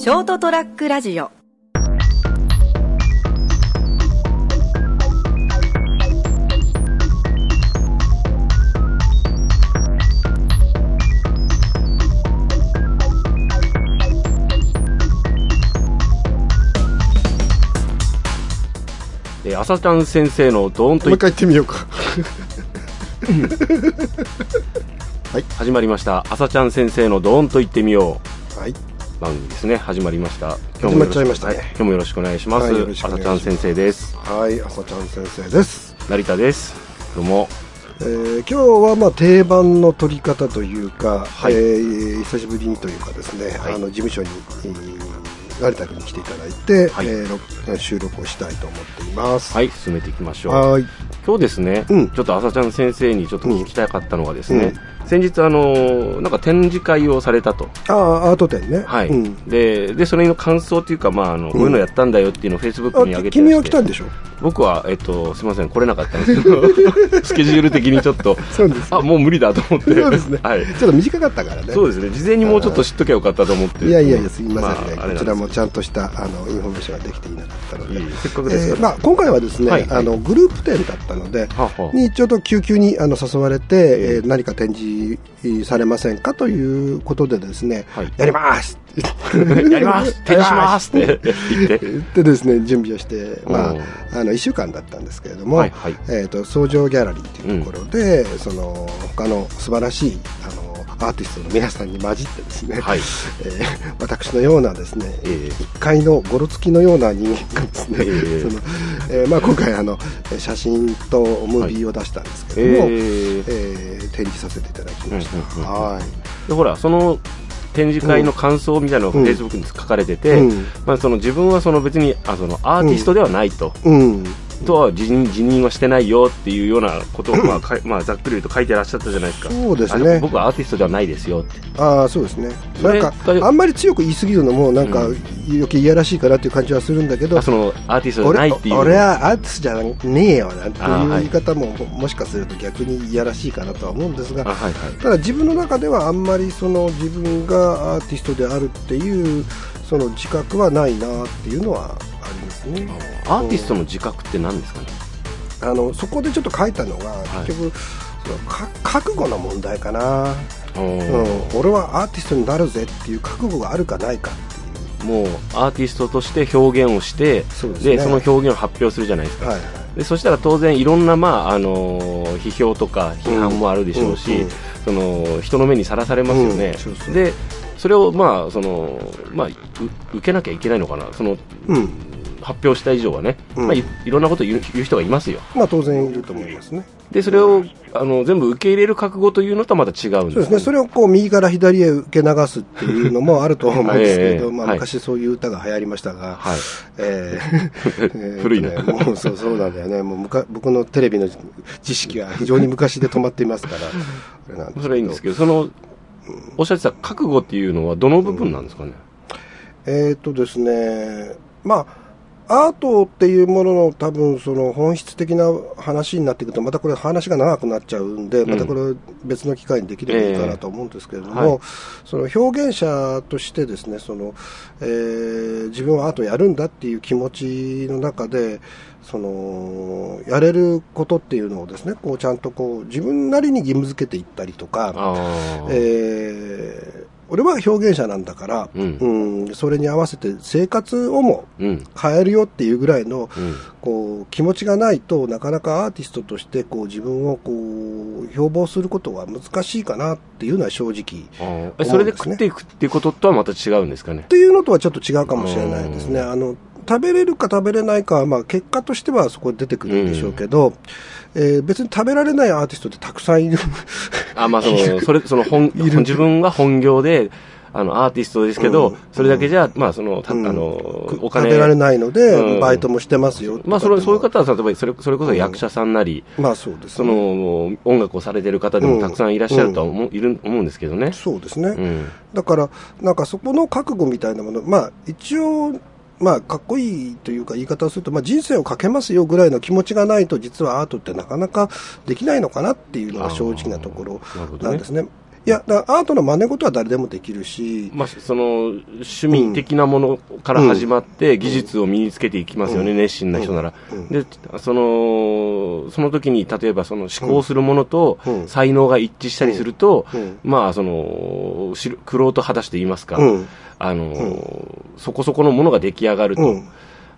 ショートトラックラジオ。えー、朝ちゃん先生のドーンともう一回言ってみようか。始まりました。朝ちゃん先生のドーンと言ってみよはい、う番組ですね。始まりました。始まっちゃいました。ねはい。今日もよろしくお願いします,、はいちゃん先生です。はい、朝ちゃん先生です、成田です。どうも。えー今日はまあ定番の取り方というか、はい。えー久しぶりにというかですね、はい。あの事務所に、えー成田君に来ていただいて、はい。えー録収録をしたいと思っています。はい進めていきましょう。はい。今日ですね、うん。ちょっと朝ちゃん先生にちょっと聞きたかったのがですね、先日あのーなんか展示会をされたと。ああアート展ね。はい、うん。ででそれの感想というか、まあ、あのこういうのやったんだよっていうのをフェイスブックに上げて。あ君は来たんででしょ？僕は、えっと、すみません来れなかったんですけど。スケジュール的にちょっとそうですあもう無理だと思って。そうですね、はい、ちょっと短かったからね。そうですね。事前にもうちょっと知っときゃよかったと思って。いやいやいやすみませんね、ああこちらもちゃんとしたあのインフォメーションができていなかったので。せっかくですから、えーまあ、今回はですね、はいはい。あのグループ展だったので、はあはあ。にちょっと急遽にあの誘われて、ええー何か展示されませんかということでですね、はい。やります！やります！展示します！って言って言って。ですね準備をして、まうん。あ、あの1週間だったんですけれども、はいはい。えー、と創上ギャラリーというところで、その他の素晴らしいあのアーティストの皆さんに混じってですね、はい。えー私のようなですね、ええ。一階のゴロつきのような人間がですね、ええ。そのえーまあ、今回あの写真とムービーを出したんですけれども、えーえー展示させていただきました、はい。でほらその展示会の感想みたいなのがうん。フェイスブックに書かれてて、うん。まあ、その自分はその別にあそのアーティストではないと、うんとは辞任辞任はしてないよっていうようなことを、まあかい まあ、ざっくり言うと書いてらっしゃったじゃないですか。そうですね。あ僕はアーティストではないですよって。ああそうですね。なんかあんまり強く言い過ぎるのもなんかうん。余計いやらしいかなっていう感じはするんだけど、あそのアーティストじゃな俺いっていう。俺はアーティストじゃねえよなんていう言い方ももしかすると逆にいやらしいかなとは思うんですがあはいはい。ただ自分の中ではあんまりその自分がアーティストであるっていうその自覚はないなっていうのはありますね。アーティストの自覚って何ですかね？あのそこでちょっと書いたのが、い。結局そのか覚悟の問題かな、ううん、俺はアーティストになるぜっていう覚悟があるかないかっていう。もうアーティストとして表現をしてそうですね。その表現を発表するじゃないですか、はい。でそしたら当然いろんな、まああのー批評とか批判もあるでしょうし、うんうん。その人の目にさらされますよね、うんそうそう。でそれを、まあそのまあ、う受けなきゃいけないのかな。そのうん発表した以上はね、うん。まあ、いいろんなことを言う言う人がいますよ。まあ当然いると思いますね。でそれをあの全部受け入れる覚悟というのとはまた違うんです。そうですね。それをこう右から左へ受け流すっていうのもあると思うんですけれど、ええまあ、はい。昔そういう歌が流行りましたが、はい。えー えー古いな。ねもうそうそうなんだよね。もうむか僕のテレビの知識は非常に昔で止まっていますから それはいいんですけどそのおっしゃってた覚悟っていうのはどの部分なんですかね、えーっとですね、まあ、アートっていうものの多分その本質的な話になっていくと、またこれ話が長くなっちゃうんで、ん。またこれ別の機会にできればいいかなと思うんですけれども、ええはい。その表現者としてですね、その、えー自分はアートをやるんだっていう気持ちの中で、その、やれることっていうのをですね、こうちゃんとこう自分なりに義務付けていったりとか、えー俺は表現者なんだから、うん。うんそれに合わせて生活をもうん。変えるよっていうぐらいの、うん。こう気持ちがないとなかなかアーティストとしてこう自分をこう標榜することは難しいかなっていうのは正直ああえそれで食っていくっていうこととはまた違うんですかね？っていうのとはちょっと違うかもしれないですね。あの食べれるか食べれないかは、まあ、結果としてはそこで出てくるんでしょうけど、えー別に食べられないアーティストってたくさんいる。あまあその それその本自分が本業であのアーティストですけど、うんそれだけじゃ、まあそのたうんあのお金食べられないので、うんバイトもしてますよ。まあそれそういう方方は例えばそれそれこそ役者さんなり、まあそうですそね。の音楽をされてる方でもたくさんいらっしゃるとは思う、いる思うんですけどね。そうですね。うんだから、なんかそこの覚悟みたいなもの、まあ一応、まあかっこいいというか言い方をすると、まあ人生をかけますよぐらいの気持ちがないと実はアートってなかなかできないのかなっていうのが正直なところなんですね。いや、だアートの真似事は誰でもできるし、まあ、その趣味的なものから始まって、技術を身につけていきますよね、熱心な人なら。で、その、その時に、例えばその思考するものとうん。才能が一致したりすると、うん。まあ、その、しくろうと果たして言いますか、うんあの、そこそこのものが出来上がると。うん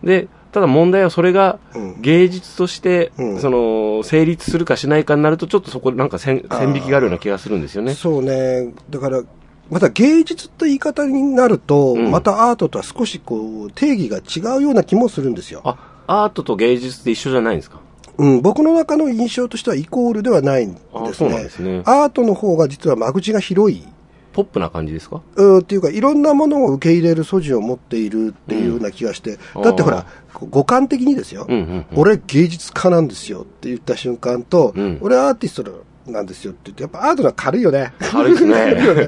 で、ただ問題はそれがうん芸術として、うんその、成立するかしないかになると、ちょっとそこでなんか線線引きがあるような気がするんですよね。そうね、だから、また芸術って言い方になると、うんまたアートとは少しこう定義が違うような気もするんですよ。あ、アートと芸術って一緒じゃないんですか？うん、僕の中の印象としてはイコールではないんですね。あそうなんですねアートの方が実は間口が広い。ポップな感じですか？うんっていうか、いろんなものを受け入れる素地を持っているっていうような気がして、うんだってほら、五感的にですよ、うんうんうん俺芸術家なんですよって言った瞬間と、うん俺アーティストなんですよって言って、やっぱアートは軽いよね。軽いですね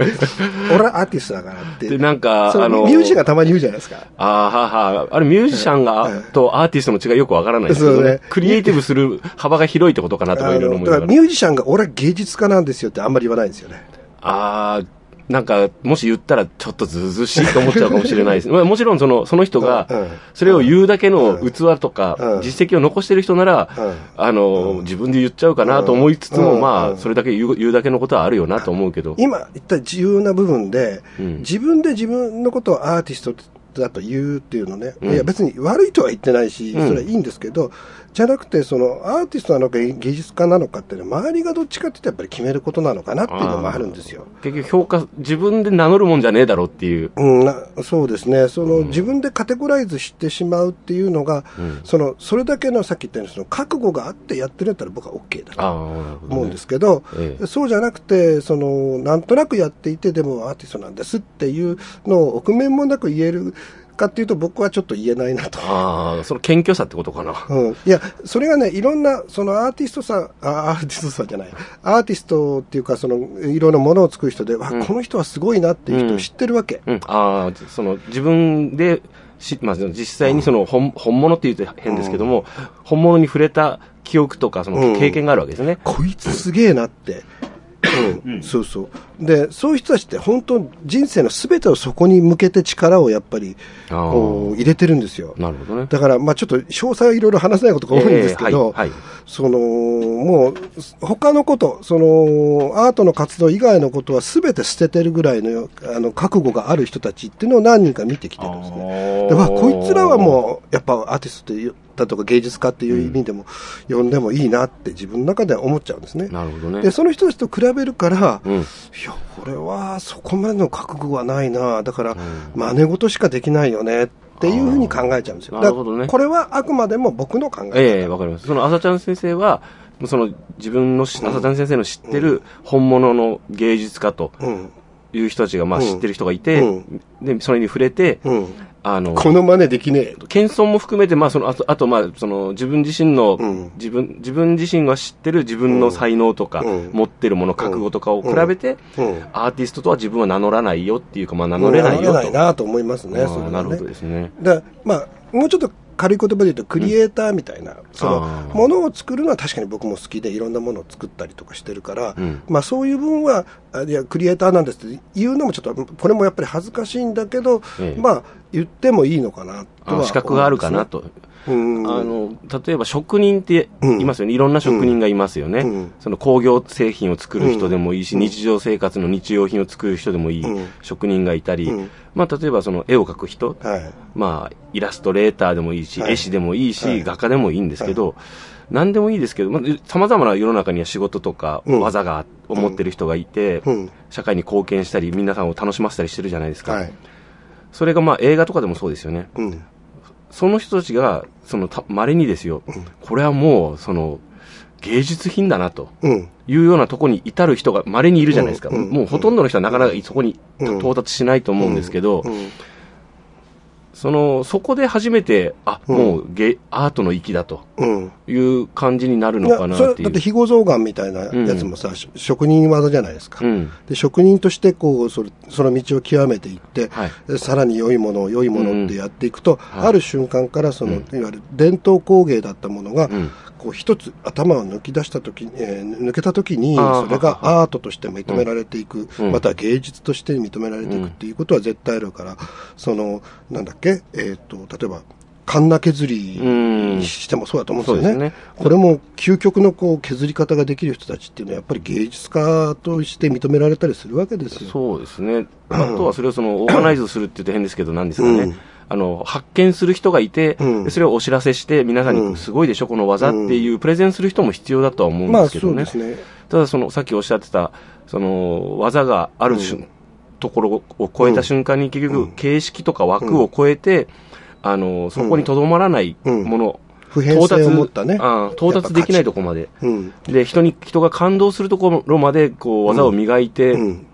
俺はアーティストだからって。で、なんか、あの、ミュージシャンがたまに言うじゃないですか。あーはーはーあれミュージシャンが、とアーティストの違いよくわからないですけどねクリエイティブする幅が広いってことかなとかいろいろあのだから思いながら。ミュージシャンが俺は芸術家なんですよってあんまり言わないんですよね。あーなんか、もし言ったらちょっとずうずうしいと思っちゃうかもしれないです。まあもちろんその、その人がそれを言うだけの器とかうん、実績を残してる人ならうん、あの、自分で言っちゃうかなと思いつつも、うん。まあ、うんそれだけ言う言うだけのことはあるよなと思うけど。今言った重要な部分で、うん。自分で自分のことをアーティストだと言うっていうのね、うん。いや別に悪いとは言ってないし、うん。それはいいんですけど、じゃなくて、そのアーティストなのか芸術家なのかっていうのは、周りがどっちかって言ってやっぱり決めることなのかなっていうのもあるんですよ。結局評価、自分で名乗るもんじゃねえだろうっていう。うん、なそうですねその、自分でカテゴライズしてしまうっていうのが、うんそのそれだけのさっき言ったようにその覚悟があってやってるんだったら僕は OK だと。思うんですけど、ええそうじゃなくてその、なんとなくやっていて、でもアーティストなんですっていうのを臆面もなく言えるかっていうと、僕はちょっと言えないなと。ああ、その謙虚さってことかな。うん、いや、それがね、いろんな、そのアーティストさん、あアーティストさんじゃない、アーティストっていうか、その、いろんなものを作る人で、わうんこの人はすごいなっていう人を知ってるわけ。うん、ああ、その自分でし、まあ、実際にその本本物って言うと変ですけども、本物に触れた記憶とか、その経験があるわけですね。こいつすげえなって。うん、そうそう。で、そういう人たちって本当人生のすべてをそこに向けて力をやっぱり、こう入れてるんですよ。なるほどね。だから、まあちょっと詳細はいろいろ話せないことが多いんですけど、ええはいはいその、もう、他のこと、その、アートの活動以外のことは全て捨ててるぐらいの、あの、覚悟がある人たちっていうのを何人か見てきてるんですね。で、まあ、こいつらはもう、やっぱアーティストっていう、だとか芸術家っていう意味でも、呼んでもいいなって自分の中では思っちゃうんですね。なるほどね。で、その人たちと比べるから、うん。いや、これはそこまでの覚悟はないな、だから、真似事しかできないよねっていうふうに考えちゃうんですよ。なるほどねこれはあくまでも僕の考え方。ええわかります。その、朝ちゃん先生は、その、自分のし、朝ちゃん先生の知ってる本物の芸術家とうん。いう人たちが、まあうん知ってる人がいて、うんで、それに触れて、うん。あの、この真似できねえ。謙遜も含めて、まあ、その、あと、あと、まあ、その、自分自身の、うん自分、自分自身が知ってる自分の才能とか、うん持ってるもの、覚悟とかを比べて、うん。アーティストとは自分は名乗らないよっていうか、まあ、名乗れないよと。名乗れないなと思いますね、ねなるほどですね。で、まあ、もうちょっと軽い言葉で言うと、クリエイターみたいな、そのあ、ーものを作るのは確かに僕も好きで、いろんなものを作ったりとかしてるから、うんまあそういう分は、あいや、クリエイターなんですって言うのもちょっと、これもやっぱり恥ずかしいんだけど、ええまあ、言ってもいいのかなとはねあ資格があるかな。と。うん。あの、例えば職人っていますよね。いろんな職人がいますよね。うんその工業製品を作る人でもいいし、うん日常生活の日用品を作る人でもいいうん職人がいたり、うんまあ例えばその絵を描く人、はい。まあイラストレーターでもいいし、はい絵師でもいいし、はい画家でもいいんですけど、何でもいいですけど、まあ、様々な世の中には仕事とかうん技が、を持ってる人がいて、うん。社会に貢献したり、皆さんを楽しませたりしてるじゃないですか。はい。それがまあ映画とかでもそうですよね。うん。その人たちが、その、た稀にですよ、これはもう、その、芸術品だなと。うん。いうようなところに至る人が稀にいるじゃないですか。うん。うん。もうほとんどの人はなかなかそこにうん。到達しないと思うんですけど、うん。その、そこで初めて、あ、うん。もう芸、アートの域だとうん。いう感じになるのかなって。だって肥後象がみたいなやつもさ、し職人技じゃないですか、うん。で職人としてこうそれその道を極めていって、はい。でさらに良いものを良いものってやっていくと、はい。ある瞬間からその、うん。いわゆる伝統工芸だったものが、うんこう一つ頭を抜き出したとき、えー抜けたときに、それがアートとして認められていく、うんまたは芸術として認められていくっていうことは絶対あるから、その、なんだっけ、えっ、と、例えば、カンナ削りうんにしてもそうだと思うんですよね。ねこれも究極のこう削り方ができる人たちっていうのはやっぱり芸術家として認められたりするわけですよ。そうですね。あとはそれをその、オーガナイズするって言うと変ですけど、なんですかね。うんあの、発見する人がいて、うんでそれをお知らせして、皆さんうんにすごいでしょ、この技っていうプレゼンする人も必要だとは思うんまあですけどね。そうですね。ただその、さっきおっしゃってた、その、技がある瞬、うんところを超えた瞬間に結局、形式とか枠を超えて、あの、そこにとどまらないもの、普遍性を持ったね。ああ到達できないところまで。うん。で、人に、人が感動するところまで、こう、技を磨いて、うん。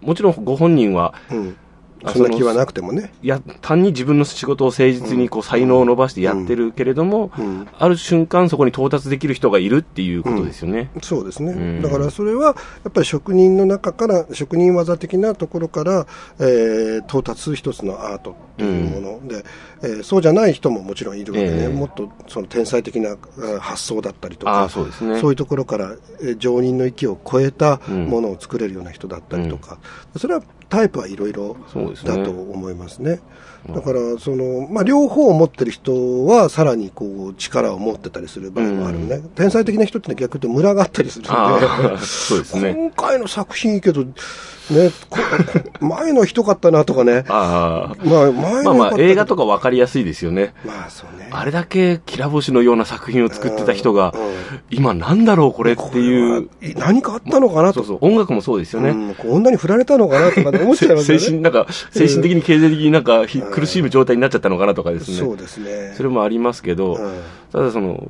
もちろんご本人は、うん。あそんな気はなくてもね。や、単に自分の仕事を誠実にこう才能を伸ばしてやってるけれども、うん。ある瞬間そこに到達できる人がいるっていうことですよね。そうですね、うんだからそれはやっぱり職人の中から、職人技的なところから、えー到達する一つのアートっていうもので、えーそうじゃない人ももちろんいるわけで、ええ。もっとその天才的なえー発想だったりとあかあ、、そうですね。そういうところから、えー常人の域を超えたうん。ものを作れるような人だったりとか、それはタイプはいろいろだと思いますね。だから、その、まあ、両方を持ってる人は、さらにこう、力を持ってたりする場合もあるね。天才的な人ってのは逆に言うと、ムラがあったりするんで。そうですね。今回の作品いいけど、ね、前のひどかったなとかね。ああ。まあ、前のまあまあ、映画とか。か分かりやすいですよね。まあ、そうね。あれだけきら星のような作品を作ってた人がうんうん、今なんだろうこれっていう。何かあったのかなと。そうそう、音楽もそうですよね。うん女に振られたのかなとかね思っちゃいますよね。精神、なんか、精神的に経済的になんかひ苦しむ状態になっちゃったのかなとかですね。そうですね。それもありますけど、うん。ただその、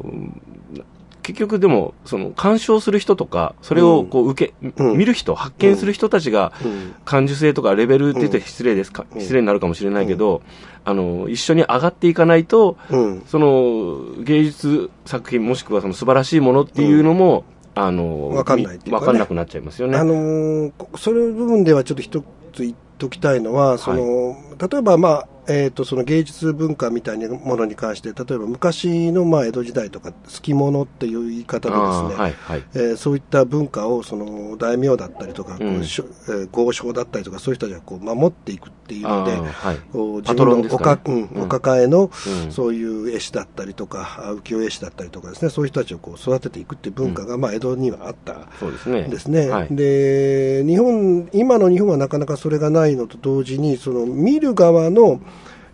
結局でも、その、鑑賞する人とか、それをこう受け、うん。見る人、発見する人たちが、うん。感受性とかレベルって言ってうん。失礼ですか、うん。失礼になるかもしれないけど、あの、一緒に上がっていかないと、うん。その、芸術作品もしくはその素晴らしいものっていうのも、あの、わかんないっていうかね。わかんなくなっちゃいますよね。あのーこその部分ではちょっと一つ言っときたいのは、その、例えばまあ、えっ、と、その芸術文化みたいなものに関して、例えば昔のまあ江戸時代とか、好き者っていう言い方であですね、ーはい、はい。えーそういった文化をその大名だったりとか、こううんえー豪商だったりとか、そういう人たちがこう守っていくっていうので、はい。自分のおか、かねうんうんお抱えの、うんそういう絵師だったりとか、あ浮世絵師だったりとかですね、そういう人たちをこう育てていくっていう文化が、まあ江戸にはあったそうですね。ですね、はい。で日本、今の日本はなかなかそれがないのと同時に、その見る側の、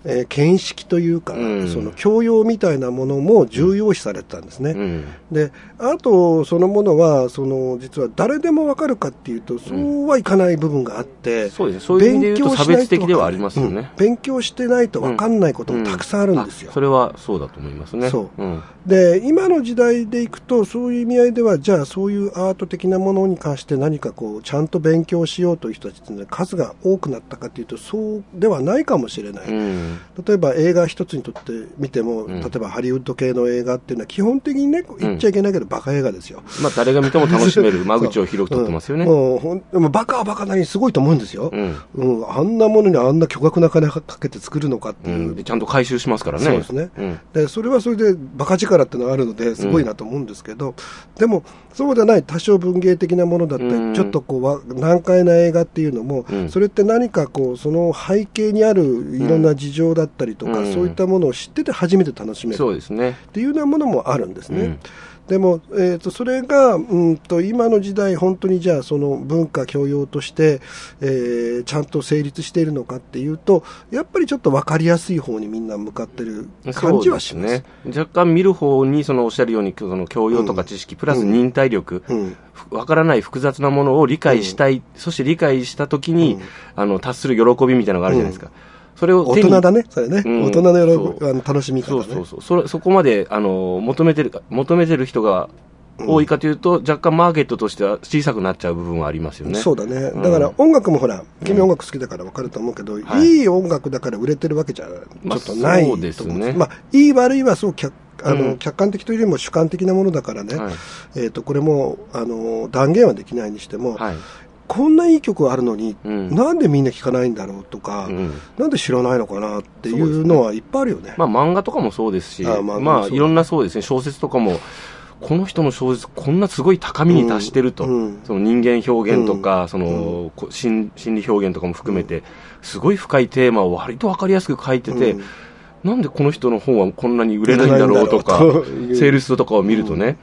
えー見識というか、うんその教養みたいなものも重要視されてたんですね。うん。であと、そのものはその実は誰でもわかるかっていうと、そうはいかない部分があって、そうですね。そういう意味で言うと差別的ではありますようんね。勉強してないとわかんないこともたくさんあるんですよ。あそれはそうだと思いますね。で今の時代でいくと、そういう意味合いでは、じゃあ、そういうアート的なものに関して何かこうちゃんと勉強しようという人たちって数が多くなったかというと、そうではないかもしれない。うん。例えば映画一つにとって見ても、ん例えばハリウッド系の映画っていうのは、基本的にね、言っちゃいけないけど、バカ映画ですよ。まあ、誰が見ても楽しめる 間口を広く取ってますよね。うん、ほんでもバカはバカなりにすごいと思うんですよ、うん。うんあんなものにあんな巨額な金かけて作るのかっていう、ちゃんと回収しますからね。そうですねうん。でそれはそれでバカ力ってのがあるのですごいなと思うんですけど、でもそうじゃない多少文芸的なものだったり、うんちょっとこうわ難解な映画っていうのも、うんそれって何かこうその背景にあるいろんな事情だったりとか、うんそういったものを知ってて初めて楽しめるそうですね。っていうようなものもあるんですね。うんでも、えー、とそれが、うん、と今の時代、本当にじゃあ、その文化教養として、えーちゃんと成立しているのかっていうと、やっぱりちょっと分かりやすい方にみんな向かってる感じはします。ね。若干見る方に、そのおっしゃるように、その教養とか知識、プラス忍耐力、うんわからない複雑なものを理解したい、そして理解したときに、うんあの、達する喜びみたいなのがあるじゃないですか。それを大人だね、それね、うん。大人の喜びあの楽しみ方ね。そうそうそう。それ、そこまで、あの、求めてるか、求めてる人が多いかというと、若干マーケットとしては小さくなっちゃう部分はありますよね。そうだね、うん。だから音楽もほら、君音楽好きだから分かると思うけど、はい。いい音楽だから売れてるわけじゃちまあょっとないと思うんそうですね。まあ、いい悪いはそう客あの、うん。客観的というよりも主観的なものだからね、はい。えー、とこれもあの断言はできないにしても、はい。こんないい曲あるのに、うん。なんでみんな聴かないんだろうとか、うん。なんで知らないのかなっていうのはいっぱいあるよね。まあ漫画とかもそうですし、あまあそう。いろんなそうですね、小説とかも、この人の小説、こんなすごい高みに達してると、うん。その人間表現とか、うん。そのこ心心理表現とかも含めて、すごい深いテーマを割と分かりやすく書いてて、うん。なんでこの人の本はこんなに売れないんだろうとかセールスとかを見るとね、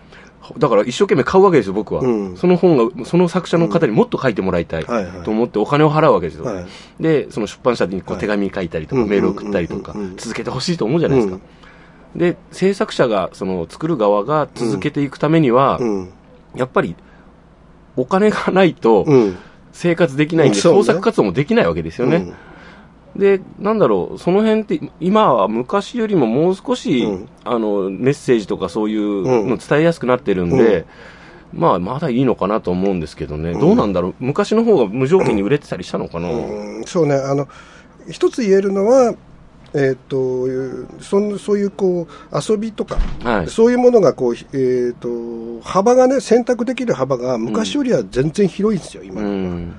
だから一生懸命買うわけですよ、僕は。うんその本が、その作者の方にもっと書いてもらいたいと思ってお金を払うわけですよ。はいで、その出版社にこうはい手紙書いたりとか、うんメール送ったりとかうんうんうん、続けてほしいと思うじゃないですか。で、制作者が、その作る側が続けていくためには、うん。やっぱり、お金がないとうん。生活できないんで、創作活動もできないわけですよね。で、なんだろう、その辺って、今は昔よりももう少し、うんあの、メッセージとかそういううんの伝えやすくなってるんで、まあ、まだいいのかなと思うんですけどね、どうなんだろう、昔の方が無条件に売れてたりしたのかな？うんそうね、あの、一つ言えるのは、えっ、と、そんそういうこう、遊びとか、はい。そういうものがこう、えっ、と、幅がね、選択できる幅が昔よりは全然広いんですよ、今。うん。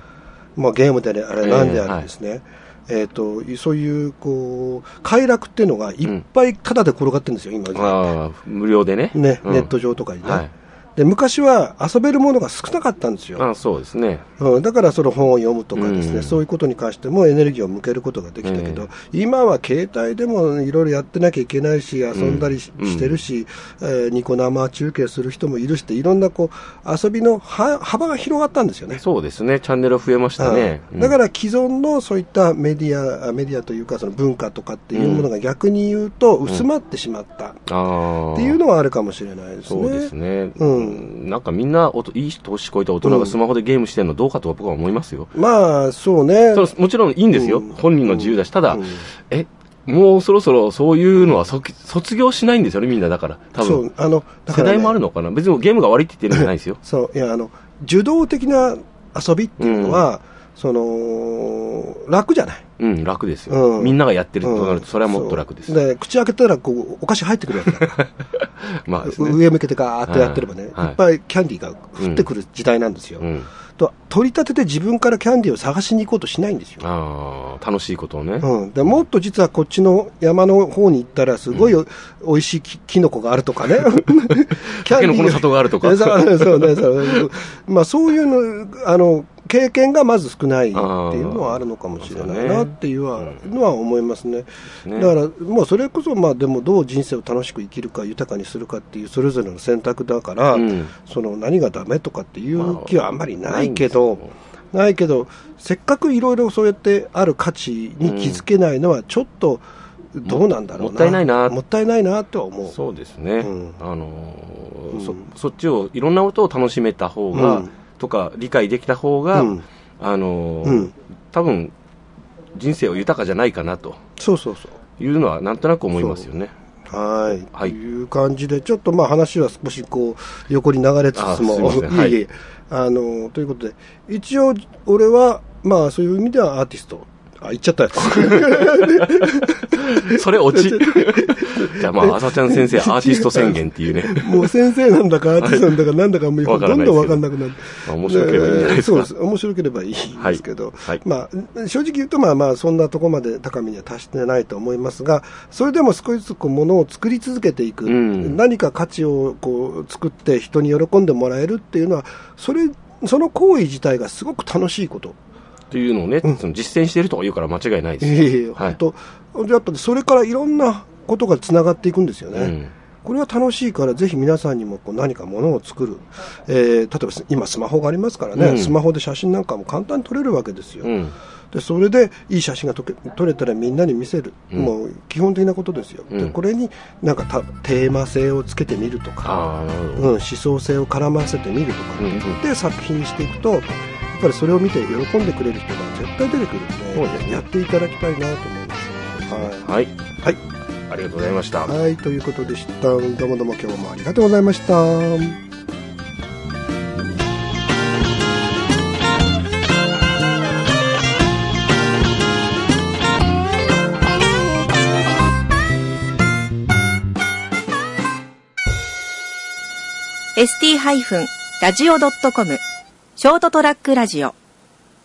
まあゲームであれ、ええなんであれですね。えっ、と、そういう、こう、快楽っていうのがいっぱいタダで転がってるんですよ、今。ああ、無料でね。ね、うんネット上とかにね。はい。で、昔は遊べるものが少なかったんですよ。あそうですね。うん、だからその本を読むとかですね、うんそういうことに関してもエネルギーを向けることができたけど、今は携帯でもいろいろやってなきゃいけないし、遊んだりし,、うんてるし、えーニコ生中継する人もいるしって、いろんなこう遊びのは幅が広がったんですよね。そうですね。チャンネル増えましたね。うんだからら既存のそういったメディア、あメディアというかその文化とかっていうものが逆に言うと薄まってしまったっ。ていうのはあるかもしれないですね。そうですね。うんなんかみんなおと、いい年越えた大人がスマホでゲームしてるのどうかとは僕は思いますよ。まあ、そうね。そのもちろんいいんですよ。うん本人の自由だし。ただ、うんえ、もうそろそろそういうのはそ卒業しないんですよね、みんなだから。多分。あの、ね世代もあるのかな？別にゲームが悪いって言ってるんじゃないですよ。そう、いや、あの、受動的な遊びっていうのは、その、楽じゃない。うん、楽ですよ。うんみんながやってるとなると、それはもっと楽です。で、口開けたら、こう、お菓子入ってくるわけだから。まあね。上向けてガーッとやってればね、はいいっぱいキャンディーが降ってくる時代なんですよ。うん。と取り立てて自分からキャンディーを探しに行こうとしないんですよ。ああ、楽しいことをね。うん、でもっと実はこっちの山の方に行ったら、すごいお、美味しいきキノコがあるとかね、キ タケノコの里があるとか そうそうねそうまあ、そういうのあの経験がまず少ないっていうのはあるのかもしれないなっていうはのは思いますね。ねだから、もうそれこそ、まあ、でもどう人生を楽しく生きるか、豊かにするかっていうそれぞれの選択だから、うん。その何がダメとかっていう気はあんまりないけどないんですよ、ないけど、せっかくいろいろそうやってある価値に気づけないのは、ちょっとどうなんだろうな、もったいないな。もったいないなとは思う。そうですね、うん。あのーうん。そそっちをいろんなことを楽しめた方が、うんとか理解できた方が、うんあのーうん多分人生を豊かじゃないかなとそうそうそう。いうのはなんとなく思いますよね。はい。はいという感じで、ちょっとまあ話は少しこう、横に流れつつも、はいいえあの、ということで、一応、俺は、まあそういう意味ではアーティスト。あ、言っちゃったよ。それ落 ち。じゃあまあ、朝ちゃん先生、アーティスト宣言っていうね。もう先生なんだかアーティストなんだかなんだかもうどんどんわかんなくなる。まあ面白ければいいんじゃないですか。そうです。面白ければいいですけど、はいはいまあ、正直言うと、まあまあ、そんなところまで高みには達してないと思いますが、それでも少しずつこう、ものを作り続けていく、うん何か価値をこう、作って人に喜んでもらえるっていうのは、それ、その行為自体がすごく楽しいこと。というのをね、その実践しているとか言うから間違いないですよ。いえいえ、はい本当、やっぱそれからいろんなことがつながっていくんですよね。うん。これは楽しいから、ぜひ皆さんにもこう何かものを作る、えー例えば今、スマホがありますからね、うん。スマホで写真なんかも簡単に撮れるわけですよ、うん。でそれでいい写真が撮け撮れたらみんなに見せる、うん。もう基本的なことですよ、でうん。これになんかたテーマ性をつけてみるとか、うん。思想性を絡ませてみるとか。って言って作品にしていくと、やっぱりそれを見て喜んでくれる人が絶対出てくるんで、やっていただきたいなと思います。はい。はい。はいありがとうございました。はい、ということでした。どうもどうも今日もありがとうございました。ST-radio.com ショートトラックラジオ